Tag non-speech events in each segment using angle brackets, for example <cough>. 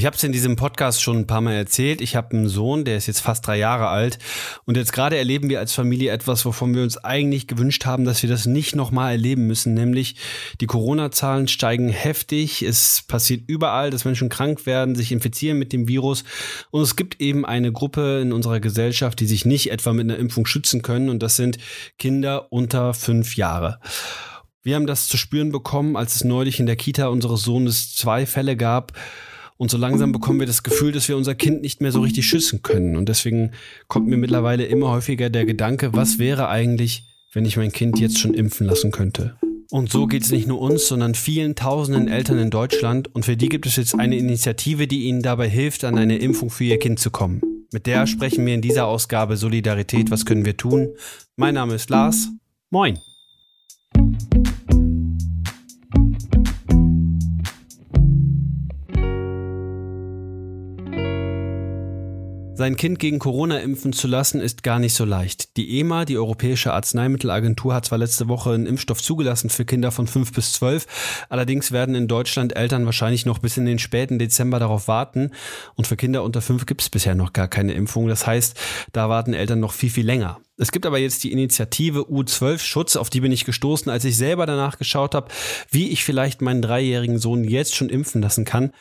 Ich habe es in diesem Podcast schon ein paar Mal erzählt. Ich habe einen Sohn, der ist jetzt fast drei Jahre alt. Und jetzt gerade erleben wir als Familie etwas, wovon wir uns eigentlich gewünscht haben, dass wir das nicht nochmal erleben müssen. Nämlich die Corona-Zahlen steigen heftig. Es passiert überall, dass Menschen krank werden, sich infizieren mit dem Virus. Und es gibt eben eine Gruppe in unserer Gesellschaft, die sich nicht etwa mit einer Impfung schützen können. Und das sind Kinder unter fünf Jahre. Wir haben das zu spüren bekommen, als es neulich in der Kita unseres Sohnes zwei Fälle gab, und so langsam bekommen wir das Gefühl, dass wir unser Kind nicht mehr so richtig schützen können. Und deswegen kommt mir mittlerweile immer häufiger der Gedanke, was wäre eigentlich, wenn ich mein Kind jetzt schon impfen lassen könnte? Und so geht es nicht nur uns, sondern vielen tausenden Eltern in Deutschland. Und für die gibt es jetzt eine Initiative, die ihnen dabei hilft, an eine Impfung für ihr Kind zu kommen. Mit der sprechen wir in dieser Ausgabe Solidarität. Was können wir tun? Mein Name ist Lars. Moin. Sein Kind gegen Corona impfen zu lassen, ist gar nicht so leicht. Die EMA, die Europäische Arzneimittelagentur, hat zwar letzte Woche einen Impfstoff zugelassen für Kinder von 5 bis 12, allerdings werden in Deutschland Eltern wahrscheinlich noch bis in den späten Dezember darauf warten. Und für Kinder unter 5 gibt es bisher noch gar keine Impfung. Das heißt, da warten Eltern noch viel, viel länger. Es gibt aber jetzt die Initiative U12 Schutz, auf die bin ich gestoßen, als ich selber danach geschaut habe, wie ich vielleicht meinen dreijährigen Sohn jetzt schon impfen lassen kann.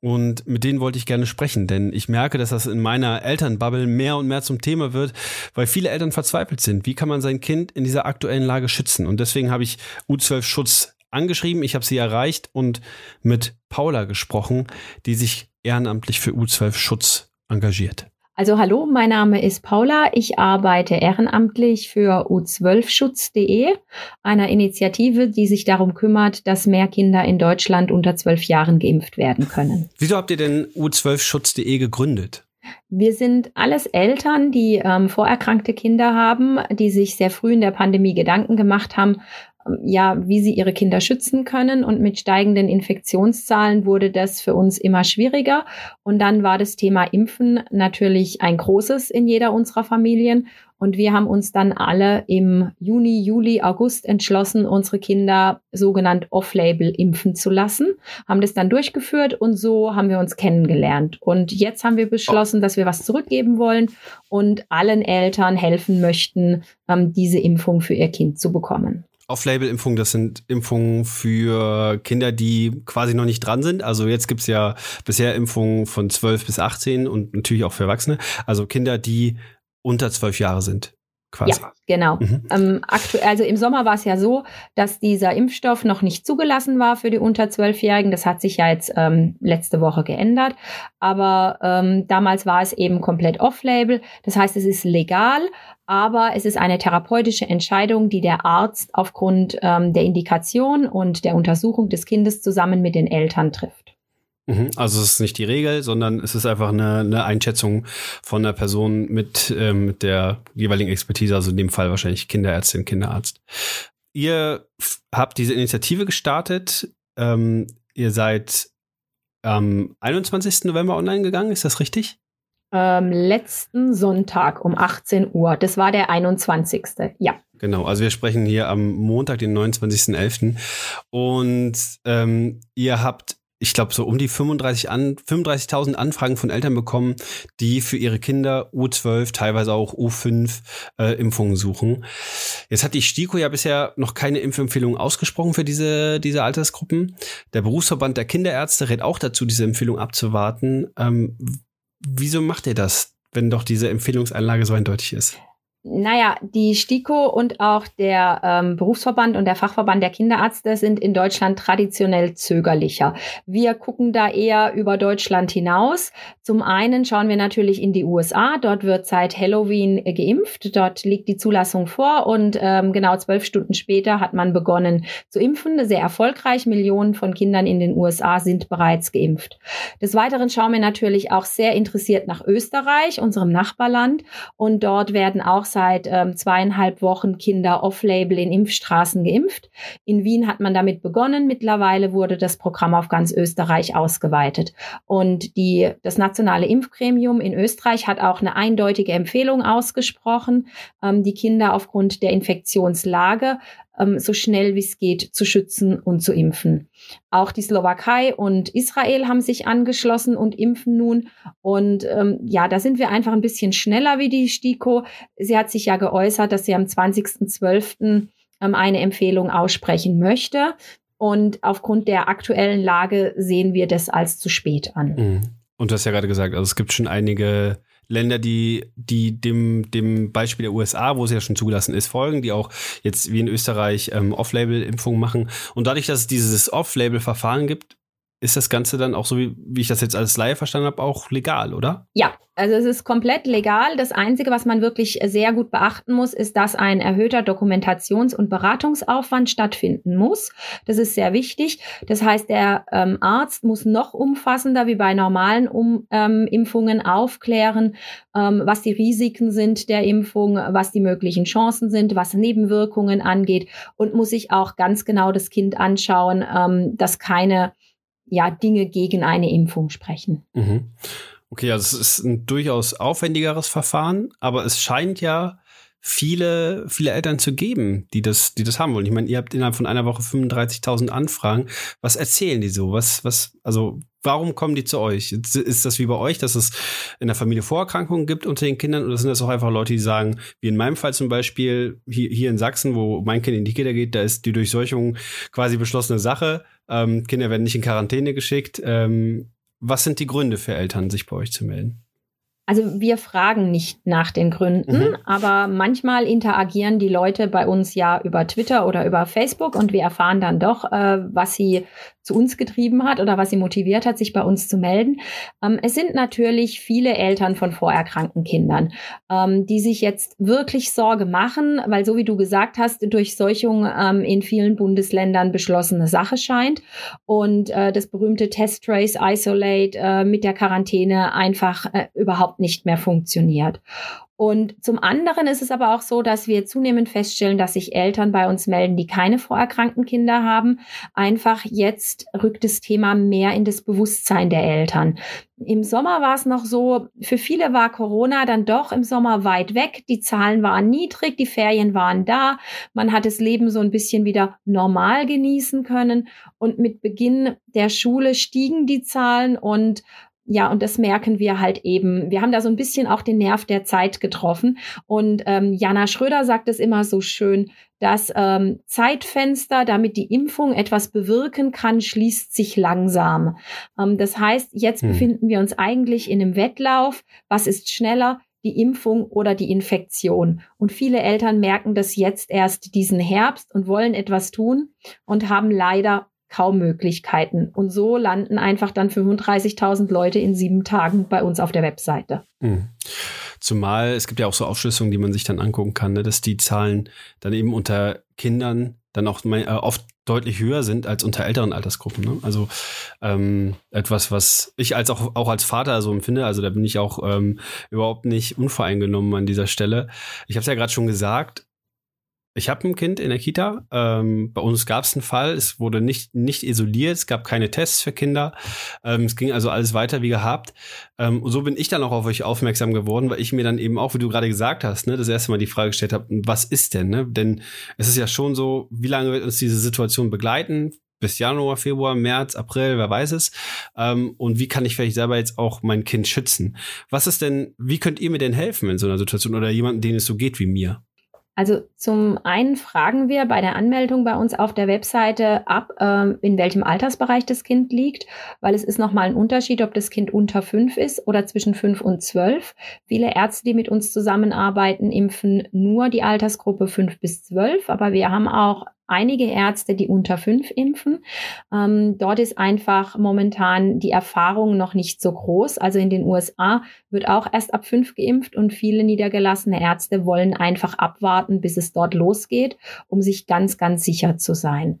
Und mit denen wollte ich gerne sprechen, denn ich merke, dass das in meiner Elternbubble mehr und mehr zum Thema wird, weil viele Eltern verzweifelt sind. Wie kann man sein Kind in dieser aktuellen Lage schützen? Und deswegen habe ich U12 Schutz angeschrieben, ich habe sie erreicht und mit Paula gesprochen, die sich ehrenamtlich für U12 Schutz engagiert. Also hallo, mein Name ist Paula. Ich arbeite ehrenamtlich für u12schutz.de, einer Initiative, die sich darum kümmert, dass mehr Kinder in Deutschland unter zwölf Jahren geimpft werden können. Wieso habt ihr denn u12schutz.de gegründet? Wir sind alles Eltern, die ähm, vorerkrankte Kinder haben, die sich sehr früh in der Pandemie Gedanken gemacht haben, ja, wie sie ihre Kinder schützen können. Und mit steigenden Infektionszahlen wurde das für uns immer schwieriger. Und dann war das Thema Impfen natürlich ein großes in jeder unserer Familien. Und wir haben uns dann alle im Juni, Juli, August entschlossen, unsere Kinder sogenannt off-label impfen zu lassen, haben das dann durchgeführt und so haben wir uns kennengelernt. Und jetzt haben wir beschlossen, dass wir was zurückgeben wollen und allen Eltern helfen möchten, ähm, diese Impfung für ihr Kind zu bekommen. Off-Label-Impfungen, das sind Impfungen für Kinder, die quasi noch nicht dran sind. Also jetzt gibt's ja bisher Impfungen von 12 bis 18 und natürlich auch für Erwachsene. Also Kinder, die unter 12 Jahre sind. Quasi. Ja, genau. Mhm. Ähm, aktuell, also im Sommer war es ja so, dass dieser Impfstoff noch nicht zugelassen war für die unter Zwölfjährigen. Das hat sich ja jetzt ähm, letzte Woche geändert. Aber ähm, damals war es eben komplett off-label. Das heißt, es ist legal, aber es ist eine therapeutische Entscheidung, die der Arzt aufgrund ähm, der Indikation und der Untersuchung des Kindes zusammen mit den Eltern trifft. Mhm. Also es ist nicht die Regel, sondern es ist einfach eine, eine Einschätzung von einer Person mit, ähm, mit der jeweiligen Expertise, also in dem Fall wahrscheinlich Kinderärztin, Kinderarzt. Ihr habt diese Initiative gestartet. Ähm, ihr seid am 21. November online gegangen, ist das richtig? Ähm, letzten Sonntag um 18 Uhr. Das war der 21. Ja. Genau, also wir sprechen hier am Montag, den 29.11. Und ähm, ihr habt ich glaube, so um die 35 an, 35.000 Anfragen von Eltern bekommen, die für ihre Kinder U12, teilweise auch U5 äh, Impfungen suchen. Jetzt hat die STIKO ja bisher noch keine Impfempfehlung ausgesprochen für diese, diese Altersgruppen. Der Berufsverband der Kinderärzte rät auch dazu, diese Empfehlung abzuwarten. Ähm, wieso macht ihr das, wenn doch diese Empfehlungseinlage so eindeutig ist? Naja, die STIKO und auch der ähm, Berufsverband und der Fachverband der Kinderärzte sind in Deutschland traditionell zögerlicher. Wir gucken da eher über Deutschland hinaus. Zum einen schauen wir natürlich in die USA. Dort wird seit Halloween äh, geimpft. Dort liegt die Zulassung vor und ähm, genau zwölf Stunden später hat man begonnen zu impfen. Sehr erfolgreich. Millionen von Kindern in den USA sind bereits geimpft. Des Weiteren schauen wir natürlich auch sehr interessiert nach Österreich, unserem Nachbarland. Und dort werden auch seit ähm, zweieinhalb Wochen Kinder off-label in Impfstraßen geimpft. In Wien hat man damit begonnen. Mittlerweile wurde das Programm auf ganz Österreich ausgeweitet. Und die, das nationale Impfgremium in Österreich hat auch eine eindeutige Empfehlung ausgesprochen, ähm, die Kinder aufgrund der Infektionslage ähm, so schnell wie es geht zu schützen und zu impfen. Auch die Slowakei und Israel haben sich angeschlossen und impfen nun. Und ähm, ja, da sind wir einfach ein bisschen schneller wie die STIKO. Sie hat sich ja geäußert, dass sie am 20.12. Ähm, eine Empfehlung aussprechen möchte. Und aufgrund der aktuellen Lage sehen wir das als zu spät an. Mhm. Und du hast ja gerade gesagt, also es gibt schon einige Länder, die, die dem, dem Beispiel der USA, wo es ja schon zugelassen ist, folgen, die auch jetzt wie in Österreich ähm, Off-Label-Impfungen machen. Und dadurch, dass es dieses Off-Label-Verfahren gibt, ist das Ganze dann auch so, wie, wie ich das jetzt als Laie verstanden habe, auch legal, oder? Ja, also es ist komplett legal. Das Einzige, was man wirklich sehr gut beachten muss, ist, dass ein erhöhter Dokumentations- und Beratungsaufwand stattfinden muss. Das ist sehr wichtig. Das heißt, der ähm, Arzt muss noch umfassender wie bei normalen um, ähm, Impfungen aufklären, ähm, was die Risiken sind der Impfung, was die möglichen Chancen sind, was Nebenwirkungen angeht und muss sich auch ganz genau das Kind anschauen, ähm, dass keine ja, Dinge gegen eine Impfung sprechen. Mhm. Okay, also es ist ein durchaus aufwendigeres Verfahren, aber es scheint ja viele, viele Eltern zu geben, die das, die das haben wollen. Ich meine, ihr habt innerhalb von einer Woche 35.000 Anfragen. Was erzählen die so? Was, was, also, warum kommen die zu euch? Ist das wie bei euch, dass es in der Familie Vorerkrankungen gibt unter den Kindern oder sind das auch einfach Leute, die sagen, wie in meinem Fall zum Beispiel hier, hier in Sachsen, wo mein Kind in die Kita geht, da ist die Durchseuchung quasi beschlossene Sache. Ähm, Kinder werden nicht in Quarantäne geschickt. Ähm, was sind die Gründe für Eltern, sich bei euch zu melden? Also wir fragen nicht nach den Gründen, mhm. aber manchmal interagieren die Leute bei uns ja über Twitter oder über Facebook und wir erfahren dann doch, äh, was sie zu uns getrieben hat oder was sie motiviert hat, sich bei uns zu melden. Ähm, es sind natürlich viele Eltern von vorerkrankten Kindern, ähm, die sich jetzt wirklich Sorge machen, weil so wie du gesagt hast, Durchseuchung ähm, in vielen Bundesländern beschlossene Sache scheint und äh, das berühmte Test Trace Isolate äh, mit der Quarantäne einfach äh, überhaupt nicht mehr funktioniert. Und zum anderen ist es aber auch so, dass wir zunehmend feststellen, dass sich Eltern bei uns melden, die keine vorerkrankten Kinder haben. Einfach jetzt rückt das Thema mehr in das Bewusstsein der Eltern. Im Sommer war es noch so, für viele war Corona dann doch im Sommer weit weg. Die Zahlen waren niedrig, die Ferien waren da. Man hat das Leben so ein bisschen wieder normal genießen können. Und mit Beginn der Schule stiegen die Zahlen und ja, und das merken wir halt eben. Wir haben da so ein bisschen auch den Nerv der Zeit getroffen. Und ähm, Jana Schröder sagt es immer so schön, das ähm, Zeitfenster, damit die Impfung etwas bewirken kann, schließt sich langsam. Ähm, das heißt, jetzt hm. befinden wir uns eigentlich in einem Wettlauf. Was ist schneller? die Impfung oder die Infektion. Und viele Eltern merken das jetzt erst diesen Herbst und wollen etwas tun und haben leider kaum Möglichkeiten. Und so landen einfach dann 35.000 Leute in sieben Tagen bei uns auf der Webseite. Mhm. Zumal es gibt ja auch so Aufschlüsselungen, die man sich dann angucken kann, ne, dass die Zahlen dann eben unter Kindern dann auch äh, oft deutlich höher sind als unter älteren Altersgruppen. Ne? Also ähm, etwas, was ich als auch, auch als Vater so empfinde, also da bin ich auch ähm, überhaupt nicht unvoreingenommen an dieser Stelle. Ich habe es ja gerade schon gesagt, ich habe ein Kind in der Kita. Ähm, bei uns gab es einen Fall. Es wurde nicht, nicht isoliert. Es gab keine Tests für Kinder. Ähm, es ging also alles weiter wie gehabt. Ähm, und so bin ich dann auch auf euch aufmerksam geworden, weil ich mir dann eben auch, wie du gerade gesagt hast, ne, das erste Mal die Frage gestellt habe, was ist denn? Ne? Denn es ist ja schon so, wie lange wird uns diese Situation begleiten? bis Januar, Februar, März, April, wer weiß es. Ähm, und wie kann ich vielleicht selber jetzt auch mein Kind schützen? Was ist denn, wie könnt ihr mir denn helfen in so einer Situation oder jemanden, denen es so geht wie mir? Also zum einen fragen wir bei der Anmeldung bei uns auf der Webseite ab, ähm, in welchem Altersbereich das Kind liegt, weil es ist nochmal ein Unterschied, ob das Kind unter fünf ist oder zwischen fünf und zwölf. Viele Ärzte, die mit uns zusammenarbeiten, impfen nur die Altersgruppe fünf bis zwölf, aber wir haben auch einige Ärzte, die unter fünf impfen. Ähm, dort ist einfach momentan die Erfahrung noch nicht so groß. Also in den USA wird auch erst ab fünf geimpft und viele niedergelassene Ärzte wollen einfach abwarten, bis es dort losgeht, um sich ganz, ganz sicher zu sein.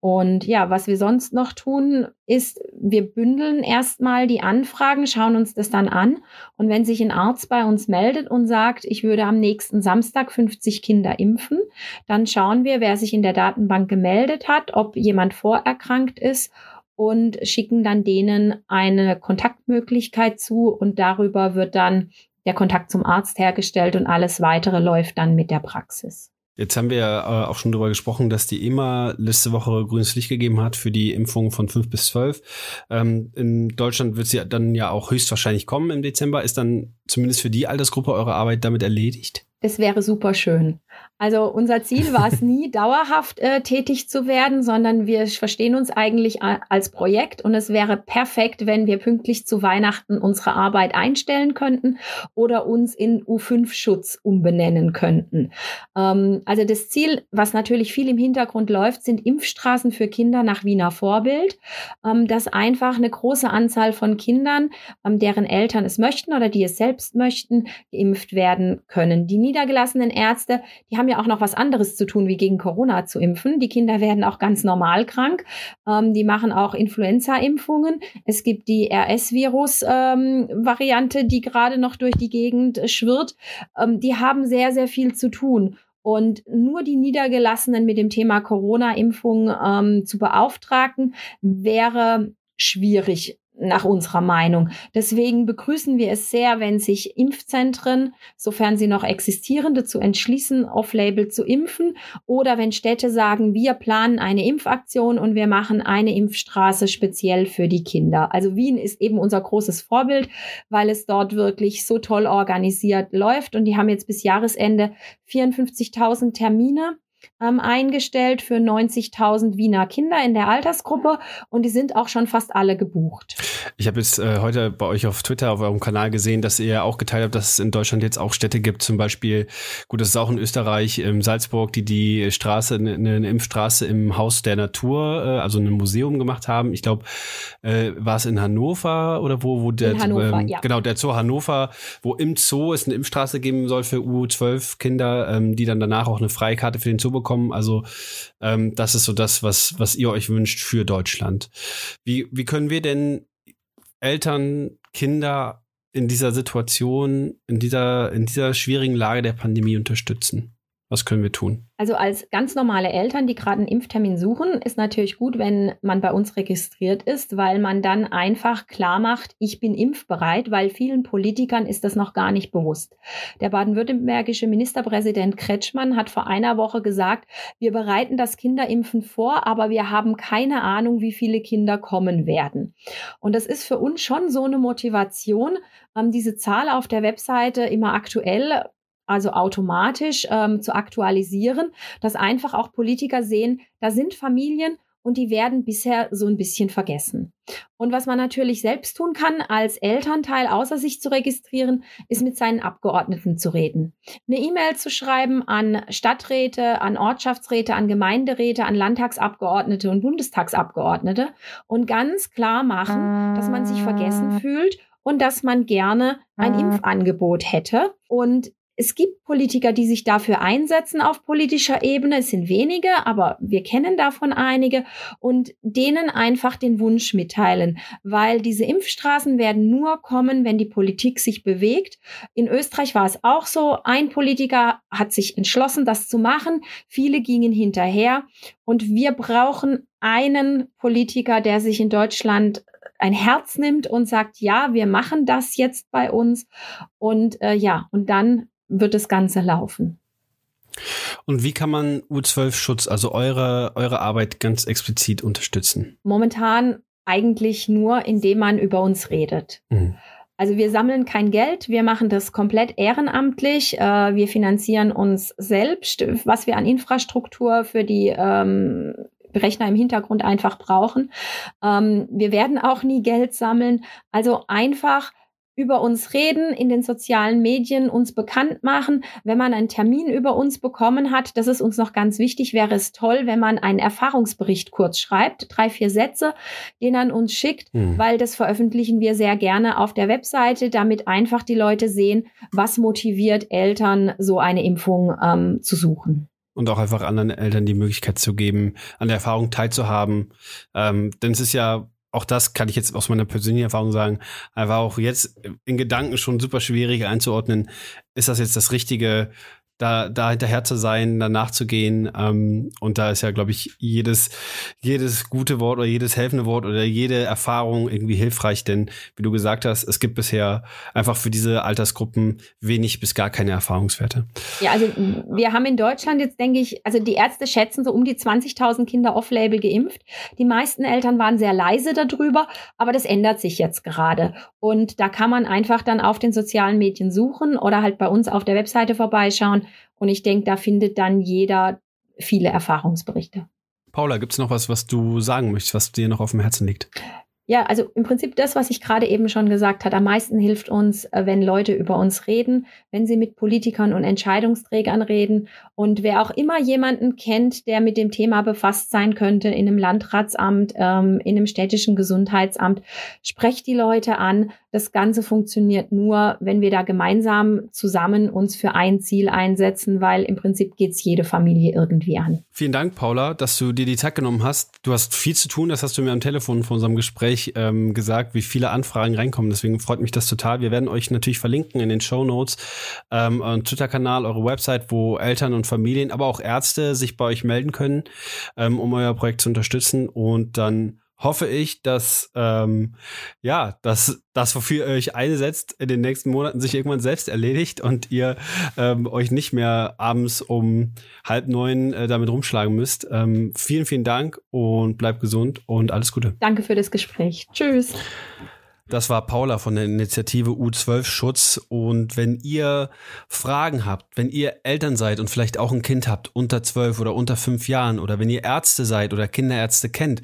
Und ja, was wir sonst noch tun, ist, wir bündeln erstmal die Anfragen, schauen uns das dann an. Und wenn sich ein Arzt bei uns meldet und sagt, ich würde am nächsten Samstag 50 Kinder impfen, dann schauen wir, wer sich in der Datenbank gemeldet hat, ob jemand vorerkrankt ist und schicken dann denen eine Kontaktmöglichkeit zu und darüber wird dann der Kontakt zum Arzt hergestellt und alles weitere läuft dann mit der Praxis. Jetzt haben wir ja äh, auch schon darüber gesprochen, dass die EMA letzte Woche grünes Licht gegeben hat für die Impfung von 5 bis 12. Ähm, in Deutschland wird sie dann ja auch höchstwahrscheinlich kommen im Dezember. Ist dann zumindest für die Altersgruppe eure Arbeit damit erledigt? Es wäre super schön. Also unser Ziel war es <laughs> nie, dauerhaft äh, tätig zu werden, sondern wir verstehen uns eigentlich als Projekt und es wäre perfekt, wenn wir pünktlich zu Weihnachten unsere Arbeit einstellen könnten oder uns in U5-Schutz umbenennen könnten. Ähm, also das Ziel, was natürlich viel im Hintergrund läuft, sind Impfstraßen für Kinder nach Wiener Vorbild, ähm, dass einfach eine große Anzahl von Kindern, ähm, deren Eltern es möchten oder die es selbst möchten, geimpft werden können. Die niedergelassenen Ärzte, die haben ja auch noch was anderes zu tun, wie gegen Corona zu impfen. Die Kinder werden auch ganz normal krank. Ähm, die machen auch Influenza-Impfungen. Es gibt die RS-Virus-Variante, ähm, die gerade noch durch die Gegend schwirrt. Ähm, die haben sehr, sehr viel zu tun. Und nur die Niedergelassenen mit dem Thema Corona-Impfung ähm, zu beauftragen, wäre schwierig nach unserer Meinung. Deswegen begrüßen wir es sehr, wenn sich Impfzentren, sofern sie noch existieren, dazu entschließen, off-label zu impfen oder wenn Städte sagen, wir planen eine Impfaktion und wir machen eine Impfstraße speziell für die Kinder. Also Wien ist eben unser großes Vorbild, weil es dort wirklich so toll organisiert läuft und die haben jetzt bis Jahresende 54.000 Termine ähm, eingestellt für 90.000 Wiener Kinder in der Altersgruppe und die sind auch schon fast alle gebucht. Ich habe jetzt äh, heute bei euch auf Twitter auf eurem Kanal gesehen, dass ihr auch geteilt habt, dass es in Deutschland jetzt auch Städte gibt, zum Beispiel, gut, das ist auch in Österreich, in Salzburg, die die Straße, eine, eine Impfstraße im Haus der Natur, äh, also ein Museum gemacht haben. Ich glaube, äh, war es in Hannover oder wo, wo der, Hannover, ähm, ja. genau, der Zoo Hannover, wo im Zoo es eine Impfstraße geben soll für U12 Kinder, ähm, die dann danach auch eine Freikarte für den Zoo bekommen. Also ähm, das ist so das, was, was ihr euch wünscht für Deutschland. Wie, wie können wir denn Eltern, Kinder in dieser Situation, in dieser, in dieser schwierigen Lage der Pandemie unterstützen? Was können wir tun? Also als ganz normale Eltern, die gerade einen Impftermin suchen, ist natürlich gut, wenn man bei uns registriert ist, weil man dann einfach klar macht, ich bin impfbereit, weil vielen Politikern ist das noch gar nicht bewusst. Der baden-württembergische Ministerpräsident Kretschmann hat vor einer Woche gesagt, wir bereiten das Kinderimpfen vor, aber wir haben keine Ahnung, wie viele Kinder kommen werden. Und das ist für uns schon so eine Motivation, ähm, diese Zahl auf der Webseite immer aktuell also automatisch ähm, zu aktualisieren, dass einfach auch Politiker sehen, da sind Familien und die werden bisher so ein bisschen vergessen. Und was man natürlich selbst tun kann, als Elternteil außer sich zu registrieren, ist mit seinen Abgeordneten zu reden. Eine E-Mail zu schreiben an Stadträte, an Ortschaftsräte, an Gemeinderäte, an Landtagsabgeordnete und Bundestagsabgeordnete und ganz klar machen, dass man sich vergessen fühlt und dass man gerne ein Impfangebot hätte. Und es gibt Politiker, die sich dafür einsetzen auf politischer Ebene. Es sind wenige, aber wir kennen davon einige und denen einfach den Wunsch mitteilen, weil diese Impfstraßen werden nur kommen, wenn die Politik sich bewegt. In Österreich war es auch so. Ein Politiker hat sich entschlossen, das zu machen. Viele gingen hinterher und wir brauchen einen Politiker, der sich in Deutschland ein Herz nimmt und sagt, ja, wir machen das jetzt bei uns und äh, ja, und dann wird das Ganze laufen. Und wie kann man U12-Schutz, also eure, eure Arbeit ganz explizit unterstützen? Momentan eigentlich nur, indem man über uns redet. Mhm. Also wir sammeln kein Geld, wir machen das komplett ehrenamtlich, äh, wir finanzieren uns selbst, was wir an Infrastruktur für die ähm, Rechner im Hintergrund einfach brauchen. Ähm, wir werden auch nie Geld sammeln. Also einfach über uns reden, in den sozialen Medien uns bekannt machen. Wenn man einen Termin über uns bekommen hat, das ist uns noch ganz wichtig, wäre es toll, wenn man einen Erfahrungsbericht kurz schreibt, drei, vier Sätze, den an uns schickt, mhm. weil das veröffentlichen wir sehr gerne auf der Webseite, damit einfach die Leute sehen, was motiviert Eltern, so eine Impfung ähm, zu suchen und auch einfach anderen Eltern die Möglichkeit zu geben, an der Erfahrung teilzuhaben. Ähm, denn es ist ja auch das kann ich jetzt aus meiner persönlichen Erfahrung sagen, einfach auch jetzt in Gedanken schon super schwierig einzuordnen. Ist das jetzt das richtige da, da hinterher zu sein, danach zu gehen. Ähm, und da ist ja, glaube ich, jedes, jedes gute Wort oder jedes helfende Wort oder jede Erfahrung irgendwie hilfreich, denn wie du gesagt hast, es gibt bisher einfach für diese Altersgruppen wenig bis gar keine Erfahrungswerte. Ja, also wir haben in Deutschland jetzt, denke ich, also die Ärzte schätzen so um die 20.000 Kinder off-label geimpft. Die meisten Eltern waren sehr leise darüber, aber das ändert sich jetzt gerade. Und da kann man einfach dann auf den sozialen Medien suchen oder halt bei uns auf der Webseite vorbeischauen und ich denke, da findet dann jeder viele Erfahrungsberichte. Paula, gibt es noch was, was du sagen möchtest, was dir noch auf dem Herzen liegt? Ja, also im Prinzip das, was ich gerade eben schon gesagt habe. Am meisten hilft uns, äh, wenn Leute über uns reden, wenn sie mit Politikern und Entscheidungsträgern reden. Und wer auch immer jemanden kennt, der mit dem Thema befasst sein könnte, in einem Landratsamt, ähm, in einem städtischen Gesundheitsamt, sprecht die Leute an. Das Ganze funktioniert nur, wenn wir da gemeinsam zusammen uns für ein Ziel einsetzen, weil im Prinzip geht es jede Familie irgendwie an. Vielen Dank, Paula, dass du dir die Zeit genommen hast. Du hast viel zu tun, das hast du mir am Telefon vor unserem Gespräch ähm, gesagt, wie viele Anfragen reinkommen. Deswegen freut mich das total. Wir werden euch natürlich verlinken in den Show Notes, ähm, euren Twitter-Kanal, eure Website, wo Eltern und Familien, aber auch Ärzte sich bei euch melden können, ähm, um euer Projekt zu unterstützen. Und dann hoffe ich, dass ähm, ja, dass das, wofür ihr euch einsetzt, in den nächsten Monaten sich irgendwann selbst erledigt und ihr ähm, euch nicht mehr abends um halb neun äh, damit rumschlagen müsst. Ähm, vielen, vielen Dank und bleibt gesund und alles Gute. Danke für das Gespräch. Tschüss. Das war Paula von der Initiative U12 Schutz. Und wenn ihr Fragen habt, wenn ihr Eltern seid und vielleicht auch ein Kind habt unter zwölf oder unter fünf Jahren oder wenn ihr Ärzte seid oder Kinderärzte kennt,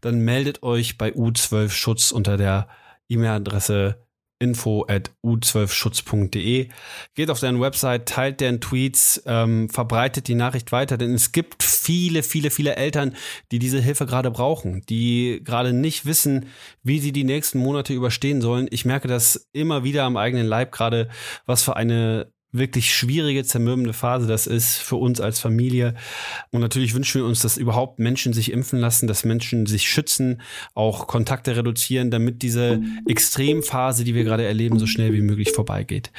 dann meldet euch bei U12 Schutz unter der E-Mail-Adresse info at u12schutz.de. Geht auf deren Website, teilt deren Tweets, ähm, verbreitet die Nachricht weiter, denn es gibt viele, viele, viele Eltern, die diese Hilfe gerade brauchen, die gerade nicht wissen, wie sie die nächsten Monate überstehen sollen. Ich merke das immer wieder am eigenen Leib, gerade was für eine wirklich schwierige, zermürbende Phase das ist für uns als Familie. Und natürlich wünschen wir uns, dass überhaupt Menschen sich impfen lassen, dass Menschen sich schützen, auch Kontakte reduzieren, damit diese Extremphase, die wir gerade erleben, so schnell wie möglich vorbeigeht.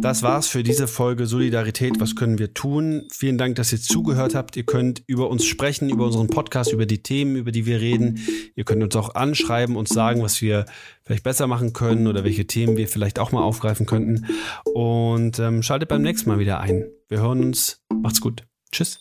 Das war's für diese Folge Solidarität. Was können wir tun? Vielen Dank, dass ihr zugehört habt. Ihr könnt über uns sprechen, über unseren Podcast, über die Themen, über die wir reden. Ihr könnt uns auch anschreiben und sagen, was wir vielleicht besser machen können oder welche Themen wir vielleicht auch mal aufgreifen könnten. Und ähm, schaltet beim nächsten Mal wieder ein. Wir hören uns. Macht's gut. Tschüss.